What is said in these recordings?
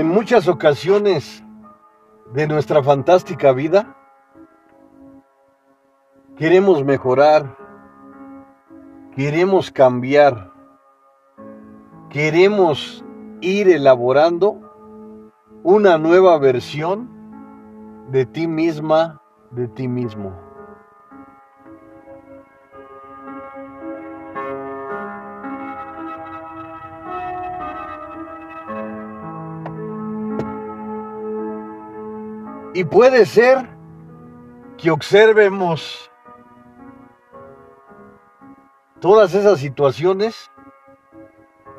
En muchas ocasiones de nuestra fantástica vida, queremos mejorar, queremos cambiar, queremos ir elaborando una nueva versión de ti misma, de ti mismo. Y puede ser que observemos todas esas situaciones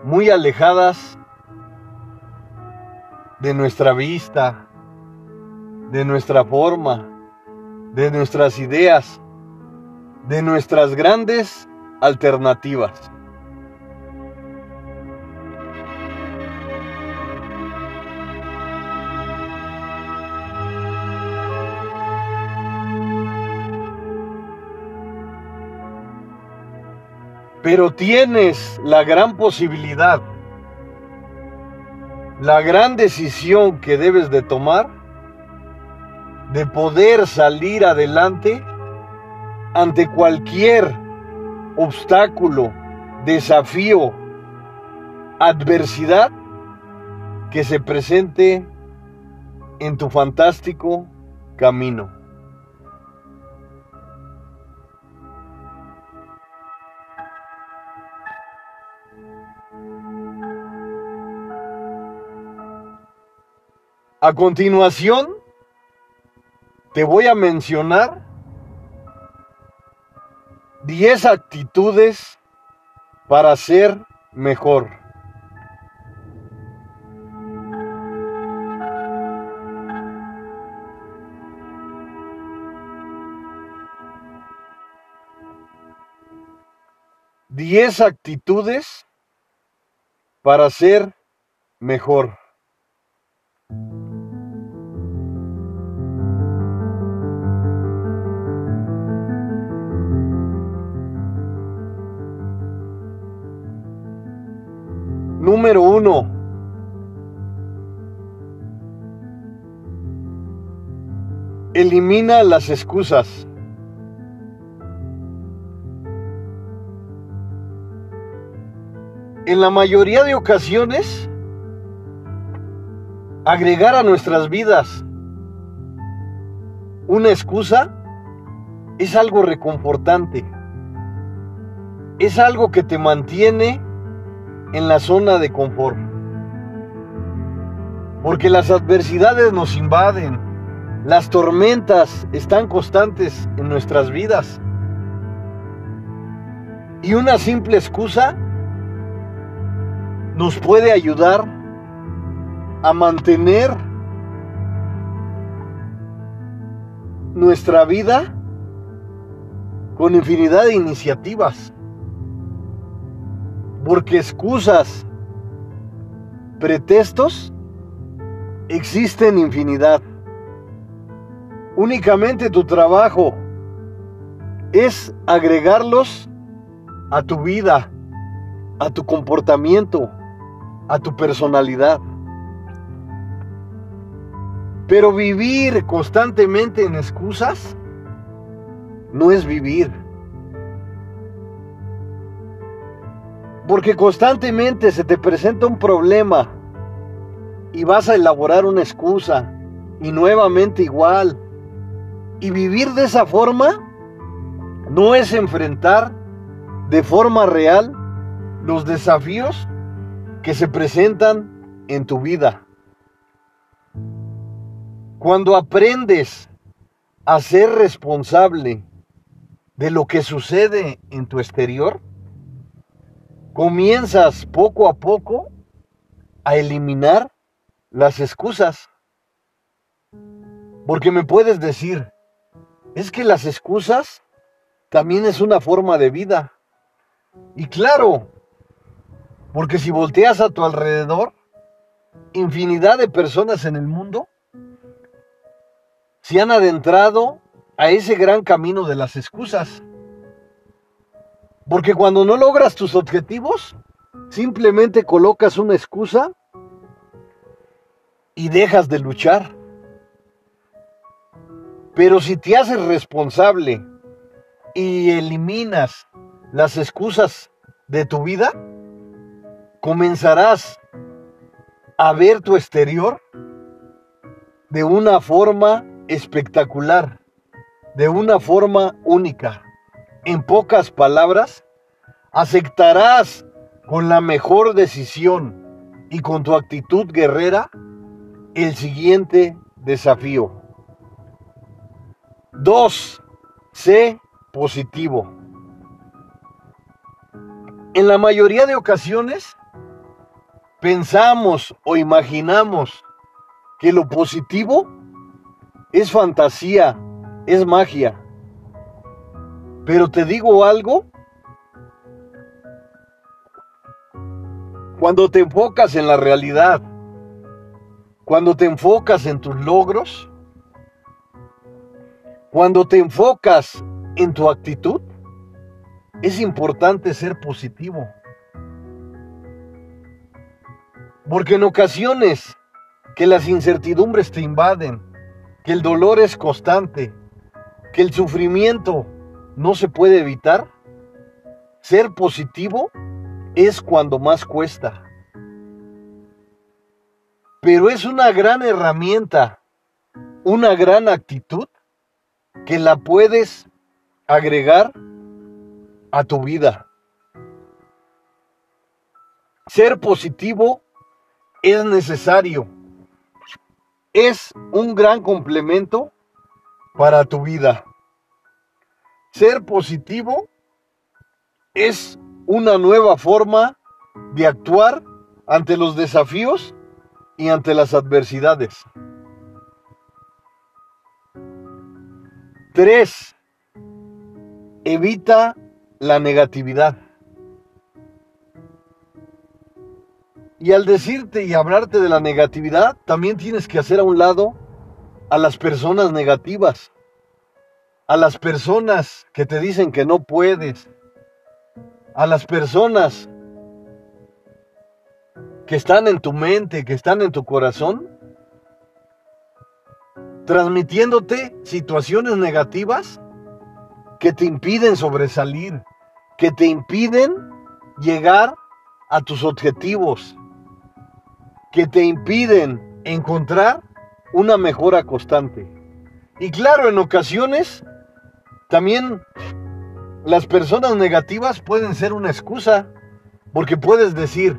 muy alejadas de nuestra vista, de nuestra forma, de nuestras ideas, de nuestras grandes alternativas. Pero tienes la gran posibilidad, la gran decisión que debes de tomar de poder salir adelante ante cualquier obstáculo, desafío, adversidad que se presente en tu fantástico camino. A continuación, te voy a mencionar 10 actitudes para ser mejor. Diez actitudes para ser mejor. Número uno. Elimina las excusas. En la mayoría de ocasiones, agregar a nuestras vidas una excusa es algo reconfortante. Es algo que te mantiene en la zona de confort. Porque las adversidades nos invaden, las tormentas están constantes en nuestras vidas. Y una simple excusa nos puede ayudar a mantener nuestra vida con infinidad de iniciativas. Porque excusas, pretextos, existen infinidad. Únicamente tu trabajo es agregarlos a tu vida, a tu comportamiento, a tu personalidad. Pero vivir constantemente en excusas no es vivir. Porque constantemente se te presenta un problema y vas a elaborar una excusa y nuevamente igual. Y vivir de esa forma no es enfrentar de forma real los desafíos que se presentan en tu vida. Cuando aprendes a ser responsable de lo que sucede en tu exterior, comienzas poco a poco a eliminar las excusas. Porque me puedes decir, es que las excusas también es una forma de vida. Y claro, porque si volteas a tu alrededor, infinidad de personas en el mundo se han adentrado a ese gran camino de las excusas. Porque cuando no logras tus objetivos, simplemente colocas una excusa y dejas de luchar. Pero si te haces responsable y eliminas las excusas de tu vida, comenzarás a ver tu exterior de una forma espectacular, de una forma única. En pocas palabras, aceptarás con la mejor decisión y con tu actitud guerrera el siguiente desafío. 2. Sé positivo. En la mayoría de ocasiones pensamos o imaginamos que lo positivo es fantasía, es magia. Pero te digo algo, cuando te enfocas en la realidad, cuando te enfocas en tus logros, cuando te enfocas en tu actitud, es importante ser positivo. Porque en ocasiones que las incertidumbres te invaden, que el dolor es constante, que el sufrimiento no se puede evitar, ser positivo es cuando más cuesta. Pero es una gran herramienta, una gran actitud que la puedes agregar a tu vida. Ser positivo es necesario. Es un gran complemento para tu vida. Ser positivo es una nueva forma de actuar ante los desafíos y ante las adversidades. 3. Evita la negatividad. Y al decirte y hablarte de la negatividad, también tienes que hacer a un lado a las personas negativas, a las personas que te dicen que no puedes, a las personas que están en tu mente, que están en tu corazón, transmitiéndote situaciones negativas que te impiden sobresalir, que te impiden llegar a tus objetivos, que te impiden encontrar una mejora constante. Y claro, en ocasiones también las personas negativas pueden ser una excusa, porque puedes decir,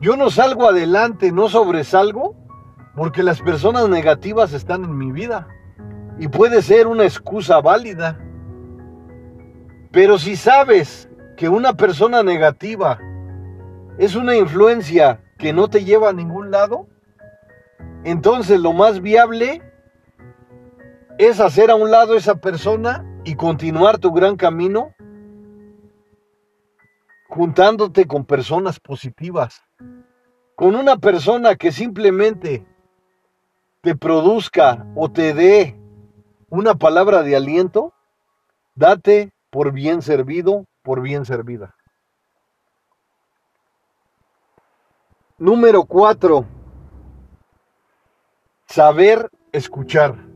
yo no salgo adelante, no sobresalgo, porque las personas negativas están en mi vida. Y puede ser una excusa válida. Pero si sabes que una persona negativa es una influencia que no te lleva a ningún lado, entonces lo más viable es hacer a un lado esa persona y continuar tu gran camino juntándote con personas positivas, con una persona que simplemente te produzca o te dé una palabra de aliento, date por bien servido, por bien servida. Número cuatro, saber escuchar.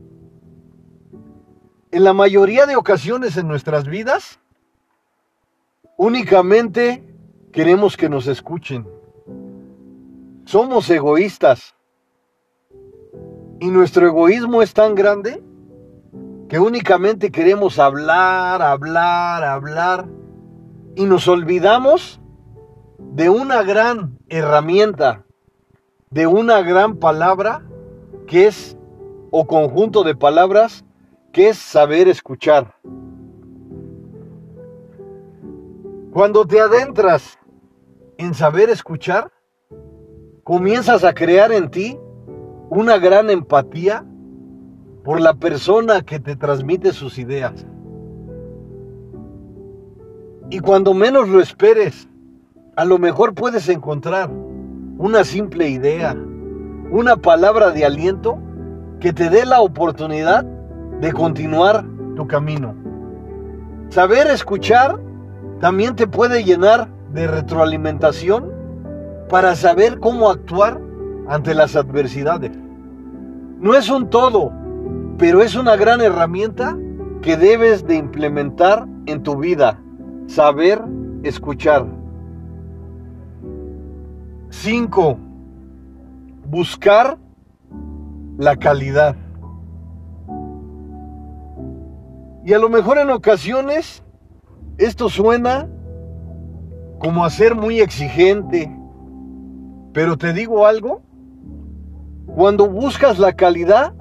En la mayoría de ocasiones en nuestras vidas, únicamente queremos que nos escuchen. Somos egoístas. Y nuestro egoísmo es tan grande que únicamente queremos hablar, hablar, hablar. Y nos olvidamos de una gran herramienta, de una gran palabra que es, o conjunto de palabras, que es saber escuchar. Cuando te adentras en saber escuchar, comienzas a crear en ti una gran empatía por la persona que te transmite sus ideas. Y cuando menos lo esperes, a lo mejor puedes encontrar una simple idea, una palabra de aliento que te dé la oportunidad de continuar tu camino. Saber escuchar también te puede llenar de retroalimentación para saber cómo actuar ante las adversidades. No es un todo, pero es una gran herramienta que debes de implementar en tu vida. Saber escuchar. 5. Buscar la calidad. Y a lo mejor en ocasiones esto suena como a ser muy exigente. Pero te digo algo, cuando buscas la calidad,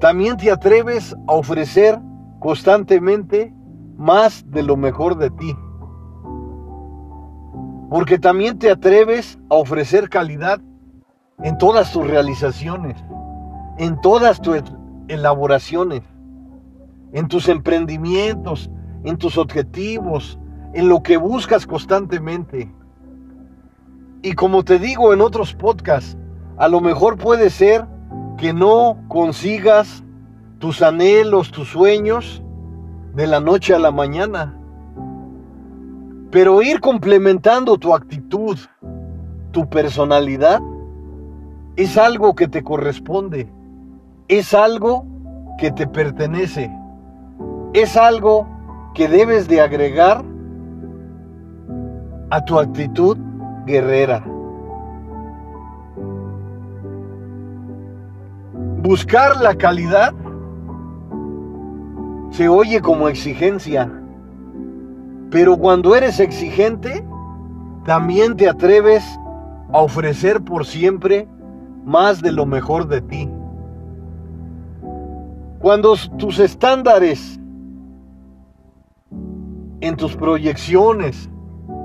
también te atreves a ofrecer constantemente más de lo mejor de ti. Porque también te atreves a ofrecer calidad en todas tus realizaciones, en todas tus elaboraciones, en tus emprendimientos, en tus objetivos, en lo que buscas constantemente. Y como te digo en otros podcasts, a lo mejor puede ser que no consigas tus anhelos, tus sueños de la noche a la mañana. Pero ir complementando tu actitud, tu personalidad, es algo que te corresponde, es algo que te pertenece, es algo que debes de agregar a tu actitud guerrera. Buscar la calidad se oye como exigencia, pero cuando eres exigente, también te atreves a ofrecer por siempre más de lo mejor de ti. Cuando tus estándares en tus proyecciones,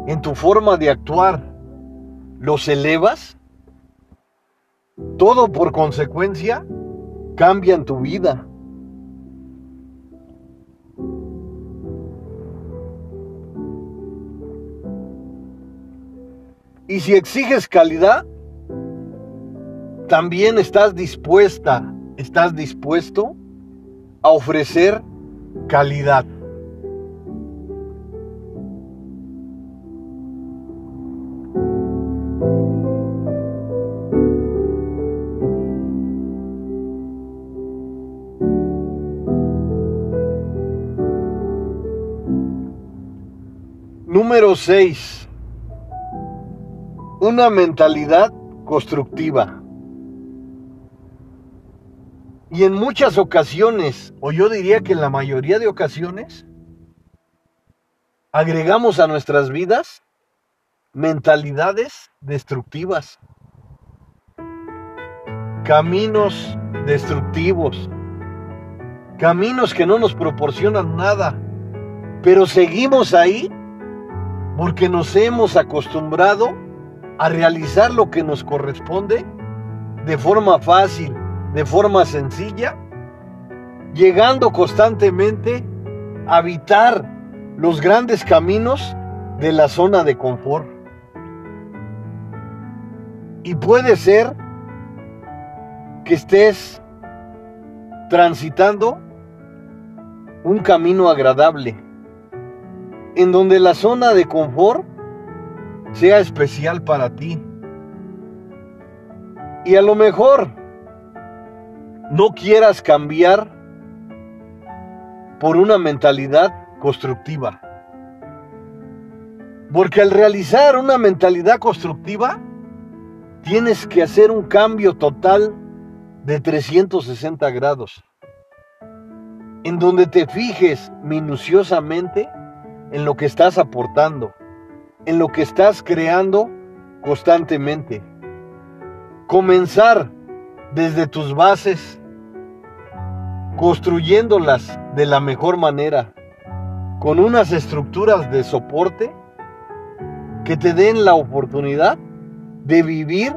en tu forma de actuar, los elevas, todo por consecuencia cambia en tu vida. Y si exiges calidad, también estás dispuesta, estás dispuesto a ofrecer calidad. Número 6. Una mentalidad constructiva. Y en muchas ocasiones, o yo diría que en la mayoría de ocasiones, agregamos a nuestras vidas mentalidades destructivas, caminos destructivos, caminos que no nos proporcionan nada, pero seguimos ahí porque nos hemos acostumbrado a realizar lo que nos corresponde de forma fácil, de forma sencilla, llegando constantemente a habitar los grandes caminos de la zona de confort. Y puede ser que estés transitando un camino agradable, en donde la zona de confort sea especial para ti. Y a lo mejor no quieras cambiar por una mentalidad constructiva. Porque al realizar una mentalidad constructiva, tienes que hacer un cambio total de 360 grados, en donde te fijes minuciosamente en lo que estás aportando, en lo que estás creando constantemente. Comenzar desde tus bases, construyéndolas de la mejor manera, con unas estructuras de soporte que te den la oportunidad de vivir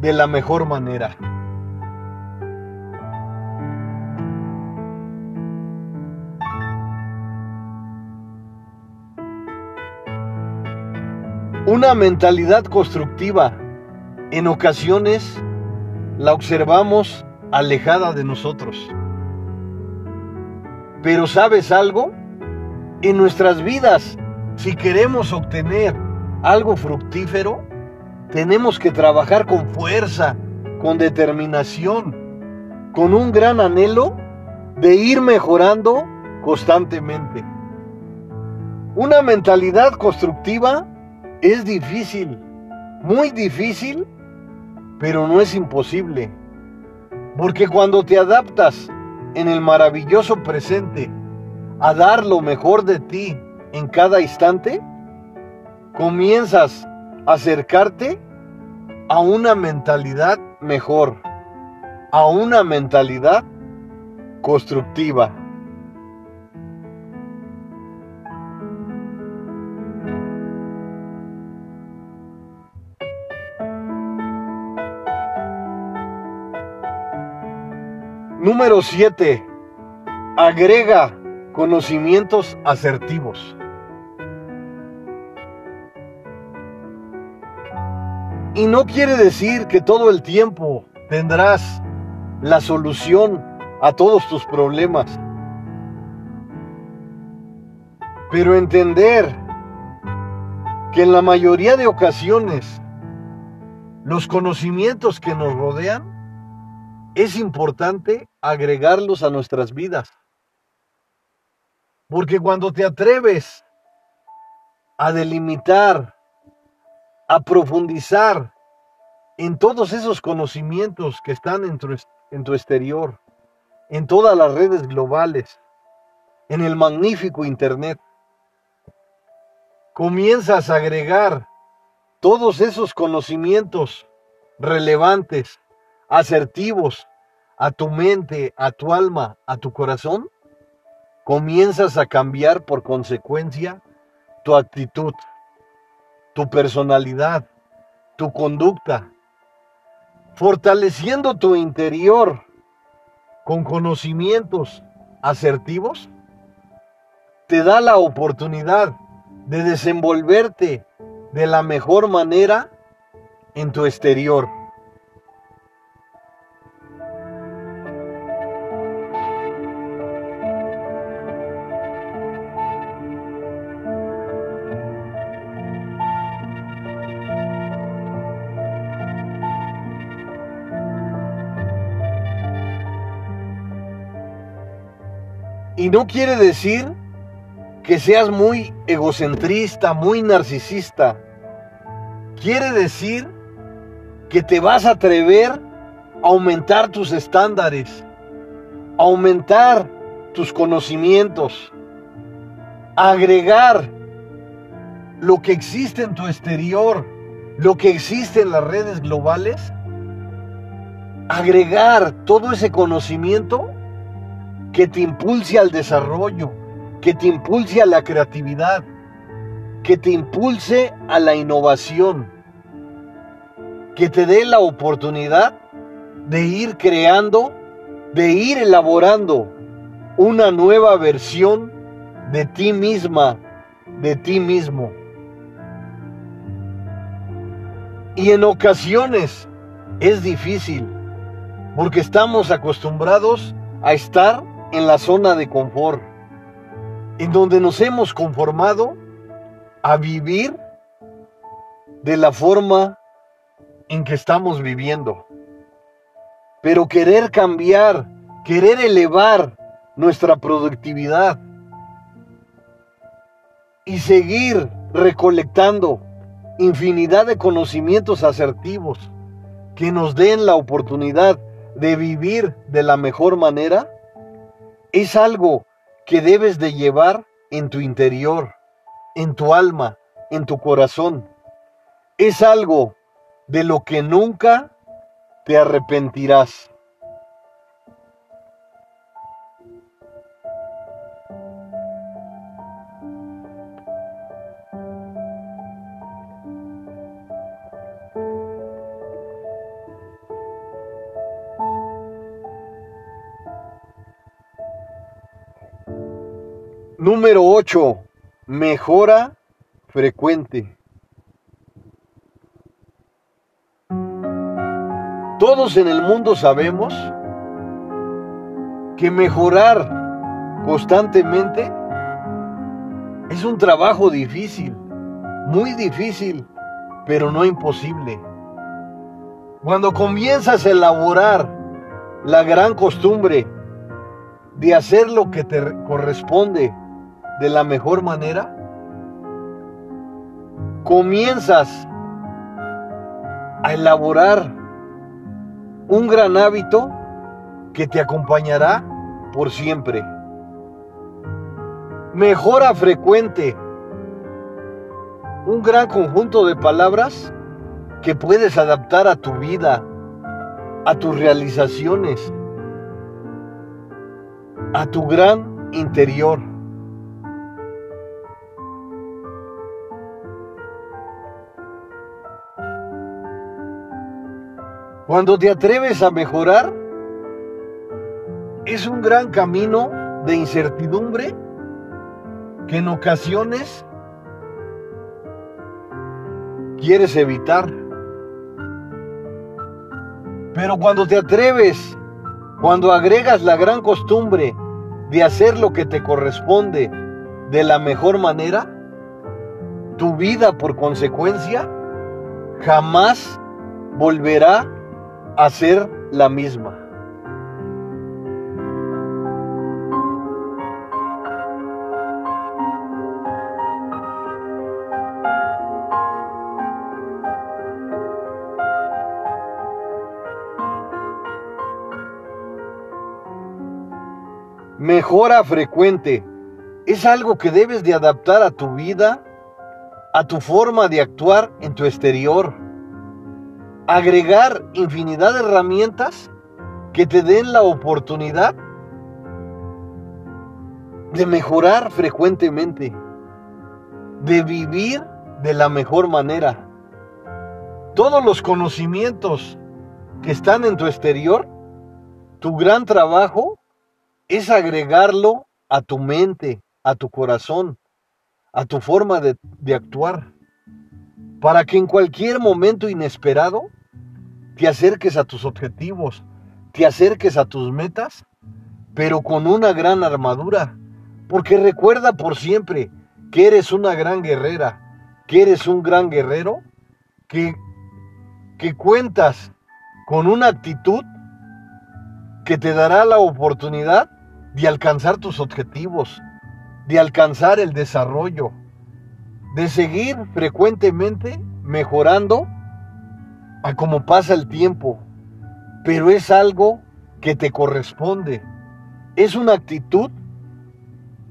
de la mejor manera. Una mentalidad constructiva en ocasiones la observamos alejada de nosotros. Pero ¿sabes algo? En nuestras vidas, si queremos obtener algo fructífero, tenemos que trabajar con fuerza, con determinación, con un gran anhelo de ir mejorando constantemente. Una mentalidad constructiva es difícil, muy difícil, pero no es imposible. Porque cuando te adaptas en el maravilloso presente a dar lo mejor de ti en cada instante, comienzas a acercarte a una mentalidad mejor, a una mentalidad constructiva. Número 7. Agrega conocimientos asertivos. Y no quiere decir que todo el tiempo tendrás la solución a todos tus problemas. Pero entender que en la mayoría de ocasiones los conocimientos que nos rodean es importante agregarlos a nuestras vidas. Porque cuando te atreves a delimitar, a profundizar en todos esos conocimientos que están en tu, exterior, en todas las redes globales, en el magnífico Internet. Comienzas a agregar todos esos conocimientos relevantes, asertivos a tu mente, a tu alma, a tu corazón, comienzas a cambiar por consecuencia tu actitud, tu personalidad, tu conducta, fortaleciendo tu interior con conocimientos asertivos, te da la oportunidad de desenvolverte de la mejor manera en tu exterior. Y no quiere decir que seas muy egocentrista, muy narcisista. Quiere decir que te vas a atrever aumentar tus estándares, aumentar tus conocimientos, agregar lo que existe en tu exterior, lo que existe en las redes globales, agregar todo ese conocimiento que te impulse al desarrollo, que te impulse a la creatividad, que te impulse a la innovación, que te dé la oportunidad de ir creando, de ir elaborando una nueva versión de ti misma, de ti mismo. Y en ocasiones es difícil, porque estamos acostumbrados a estar en la zona de confort, en donde nos hemos conformado a vivir de la forma en que estamos viviendo. Pero querer cambiar, querer elevar nuestra productividad y seguir recolectando infinidad de conocimientos asertivos que nos den la oportunidad de vivir de la mejor manera, es algo que debes de llevar en tu interior, en tu alma, en tu corazón. Es algo de lo que nunca te arrepentirás. Número 8. Mejora frecuente. Todos en el mundo sabemos que mejorar constantemente es un trabajo difícil, muy difícil, pero no imposible. Cuando comienzas a elaborar la gran costumbre de hacer lo que te corresponde de la mejor manera, comienzas a elaborar un gran hábito que te acompañará por siempre. Mejora frecuente. Un gran conjunto de palabras que puedes adaptar a tu vida, a tus realizaciones, a tu gran interior. Cuando te atreves a mejorar, es un gran camino de incertidumbre que en ocasiones quieres evitar. Pero cuando te atreves, cuando agregas la gran costumbre de hacer lo que te corresponde de la mejor manera, tu vida por consecuencia jamás volverá a ser la misma. Mejora frecuente es algo que debes de adaptar a tu vida, a tu forma de actuar en tu exterior agregar infinidad de herramientas que te den la oportunidad de mejorar frecuentemente, de vivir de la mejor manera. Todos los conocimientos que están en tu exterior, tu gran trabajo es agregarlo a tu mente, a tu corazón, a tu forma de, de actuar, para que en cualquier momento inesperado te acerques a tus objetivos, te acerques a tus metas, pero con una gran armadura. Porque recuerda por siempre que eres una gran guerrera, que eres un gran guerrero, que, que cuentas con una actitud que te dará la oportunidad de alcanzar tus objetivos, de alcanzar el desarrollo, de seguir frecuentemente mejorando a cómo pasa el tiempo, pero es algo que te corresponde. Es una actitud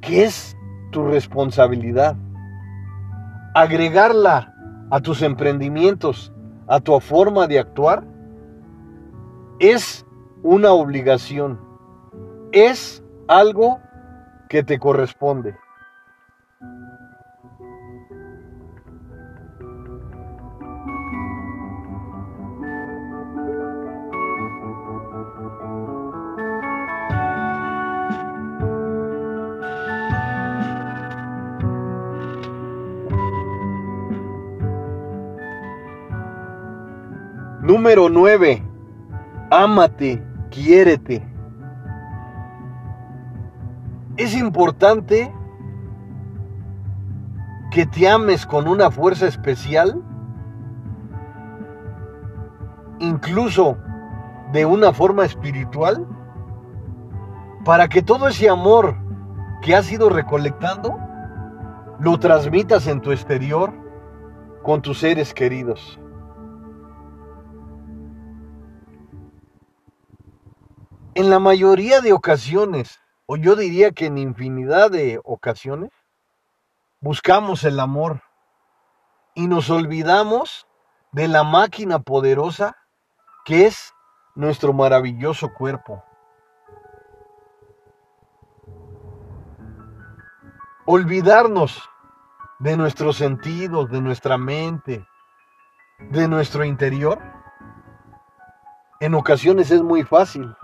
que es tu responsabilidad. Agregarla a tus emprendimientos, a tu forma de actuar, es una obligación. Es algo que te corresponde. Número 9. Ámate, quiérete. Es importante que te ames con una fuerza especial, incluso de una forma espiritual, para que todo ese amor que has ido recolectando lo transmitas en tu exterior con tus seres queridos. En la mayoría de ocasiones, o yo diría que en infinidad de ocasiones, buscamos el amor y nos olvidamos de la máquina poderosa que es nuestro maravilloso cuerpo. Olvidarnos de nuestros sentidos, de nuestra mente, de nuestro interior, en ocasiones es muy fácil.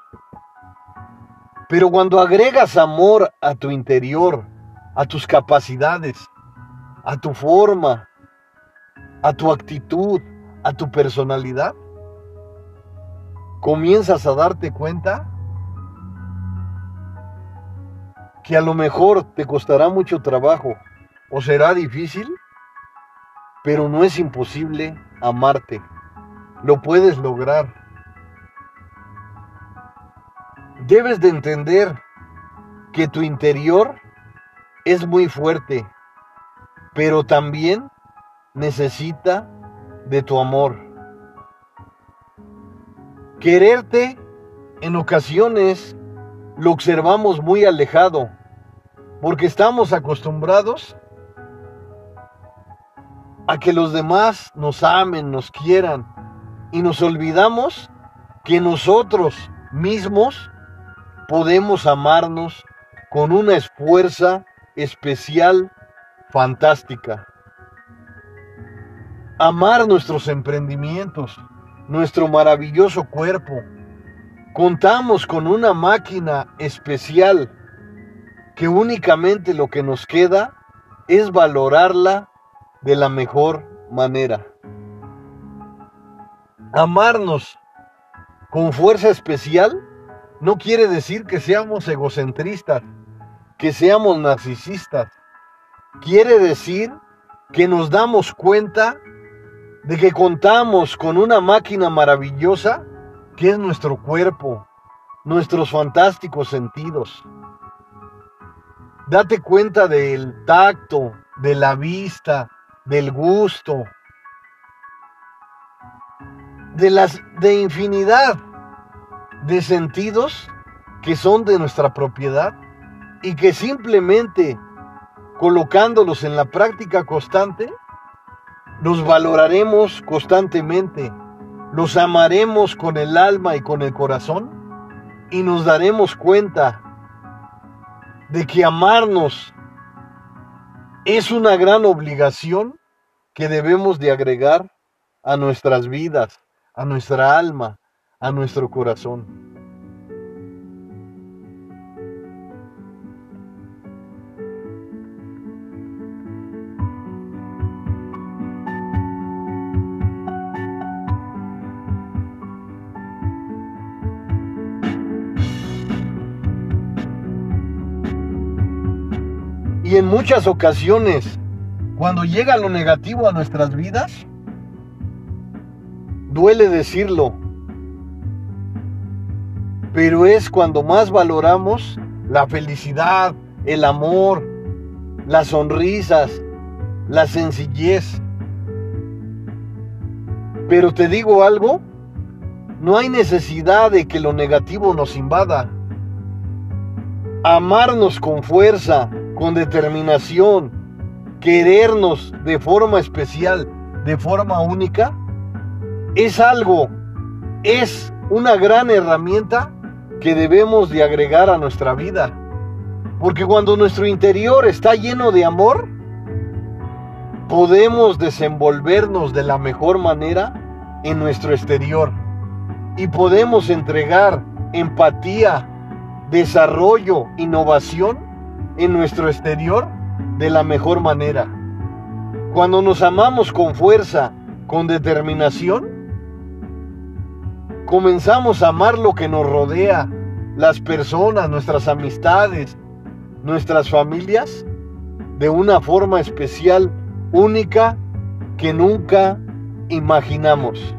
Pero cuando agregas amor a tu interior, a tus capacidades, a tu forma, a tu actitud, a tu personalidad, comienzas a darte cuenta que a lo mejor te costará mucho trabajo o será difícil, pero no es imposible amarte. lo puedes lograr. Debes de entender que tu interior es muy fuerte, pero también necesita de tu amor. Quererte en ocasiones lo observamos muy alejado, porque estamos acostumbrados a que los demás nos amen, nos quieran, y nos olvidamos que nosotros mismos podemos amarnos con una esfuerza especial, fantástica. Amar nuestros emprendimientos, nuestro maravilloso cuerpo. Contamos con una máquina especial que únicamente lo que nos queda es valorarla de la mejor manera. Amarnos con fuerza especial no quiere decir que seamos egocentristas, que seamos narcisistas. Quiere decir que nos damos cuenta de que contamos con una máquina maravillosa que es nuestro cuerpo, nuestros fantásticos sentidos. Date cuenta del tacto, de la vista, del gusto, de las de infinidad de sentidos que son de nuestra propiedad y que simplemente colocándolos en la práctica constante, los valoraremos constantemente, los amaremos con el alma y con el corazón y nos daremos cuenta de que amarnos es una gran obligación que debemos de agregar a nuestras vidas, a nuestra alma, a nuestro corazón. Y en muchas ocasiones, cuando llega lo negativo a nuestras vidas, duele decirlo, pero es cuando más valoramos la felicidad, el amor, las sonrisas, la sencillez. Pero te digo algo, no hay necesidad de que lo negativo nos invada. Amarnos con fuerza, con determinación, querernos de forma especial, de forma única, es algo, es una gran herramienta que debemos de agregar a nuestra vida. Porque cuando nuestro interior está lleno de amor, podemos desenvolvernos de la mejor manera en nuestro exterior y podemos entregar empatía, desarrollo, innovación en nuestro exterior de la mejor manera. Cuando nos amamos con fuerza, con determinación, comenzamos a amar lo que nos rodea, las personas, nuestras amistades, nuestras familias, de una forma especial, única, que nunca imaginamos.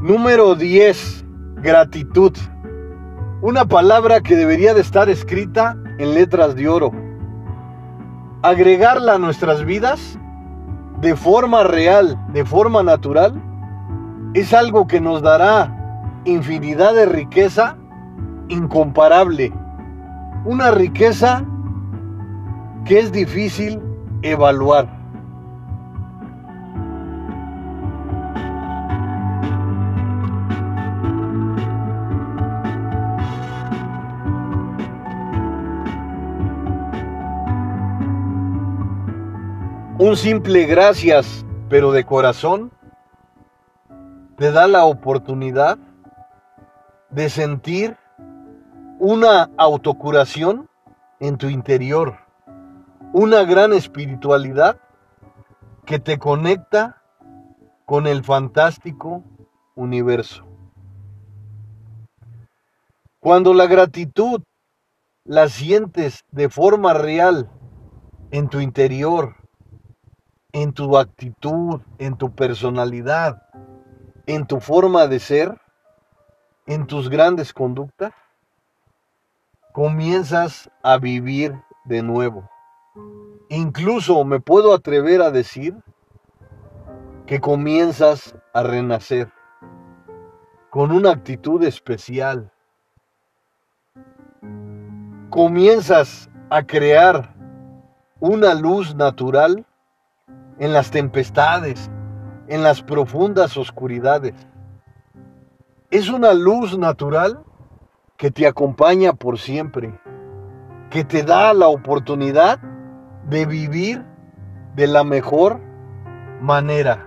Número 10. Gratitud. Una palabra que debería de estar escrita en letras de oro. Agregarla a nuestras vidas de forma real, de forma natural, es algo que nos dará infinidad de riqueza incomparable. Una riqueza que es difícil evaluar. Un simple gracias, pero de corazón, te da la oportunidad de sentir una autocuración en tu interior, una gran espiritualidad que te conecta con el fantástico universo. Cuando la gratitud la sientes de forma real en tu interior, en tu actitud, en tu personalidad, en tu forma de ser, en tus grandes conductas, comienzas a vivir de nuevo. Incluso me puedo atrever a decir que comienzas a renacer con una actitud especial. Comienzas a crear una luz natural en las tempestades, en las profundas oscuridades. Es una luz natural que te acompaña por siempre, que te da la oportunidad de vivir de la mejor manera.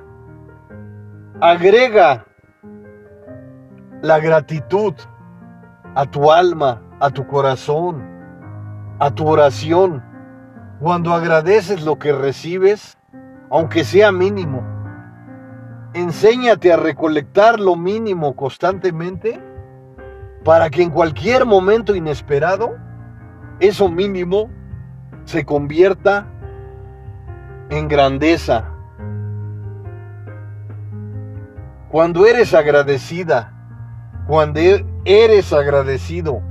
Agrega la gratitud a tu alma, a tu corazón, a tu oración. Cuando agradeces lo que recibes, aunque sea mínimo, enséñate a recolectar lo mínimo constantemente para que en cualquier momento inesperado, eso mínimo se convierta en grandeza. Cuando eres agradecida, cuando eres agradecido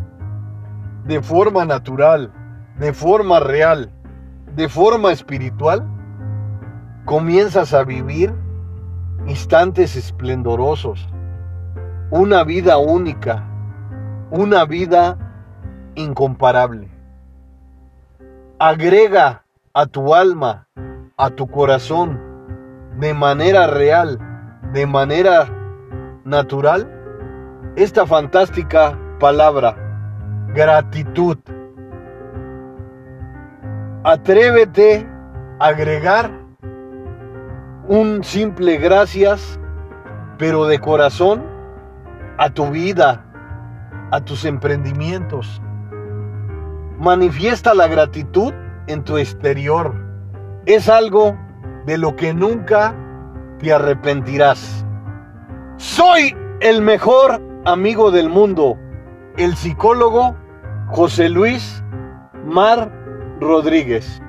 de forma natural, de forma real, de forma espiritual, comienzas a vivir instantes esplendorosos, una vida única, una vida incomparable. Agrega a tu alma, a tu corazón, de manera real, de manera natural, esta fantástica palabra, gratitud. Atrévete a agregar un simple gracias, pero de corazón, a tu vida, a tus emprendimientos. Manifiesta la gratitud en tu exterior. Es algo de lo que nunca te arrepentirás. Soy el mejor amigo del mundo, el psicólogo José Luis Mar Rodríguez.